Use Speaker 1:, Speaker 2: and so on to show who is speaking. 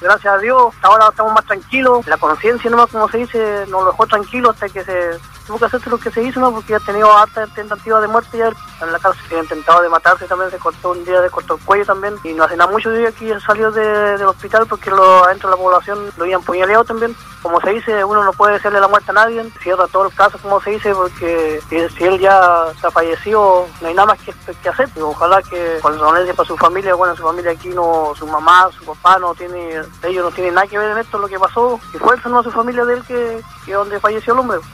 Speaker 1: Gracias a Dios, ahora estamos más tranquilos. La conciencia, nomás como se dice, nos dejó tranquilos hasta que se tuvo que hacerse lo que se hizo, ¿no? Porque ya ha tenido harta tentativa de muerte ya en la cárcel. Se ha intentado de matarse también, se cortó un día, de cortó el cuello también. Y no hace nada mucho día que salió de, del hospital porque lo, adentro de la población lo habían puñaleado también. Como se dice, uno no puede hacerle la muerte a nadie. Cierra todo el caso, como se dice, porque si, él ya se ha fallecido, no hay nada más que, que hacer. ojalá que con condolencia para su familia, bueno, su familia aquí no, su mamá, su papá no tiene, ellos no tienen nada que ver en esto, lo que pasó. Y fue no a su familia de él que, que donde falleció el hombre.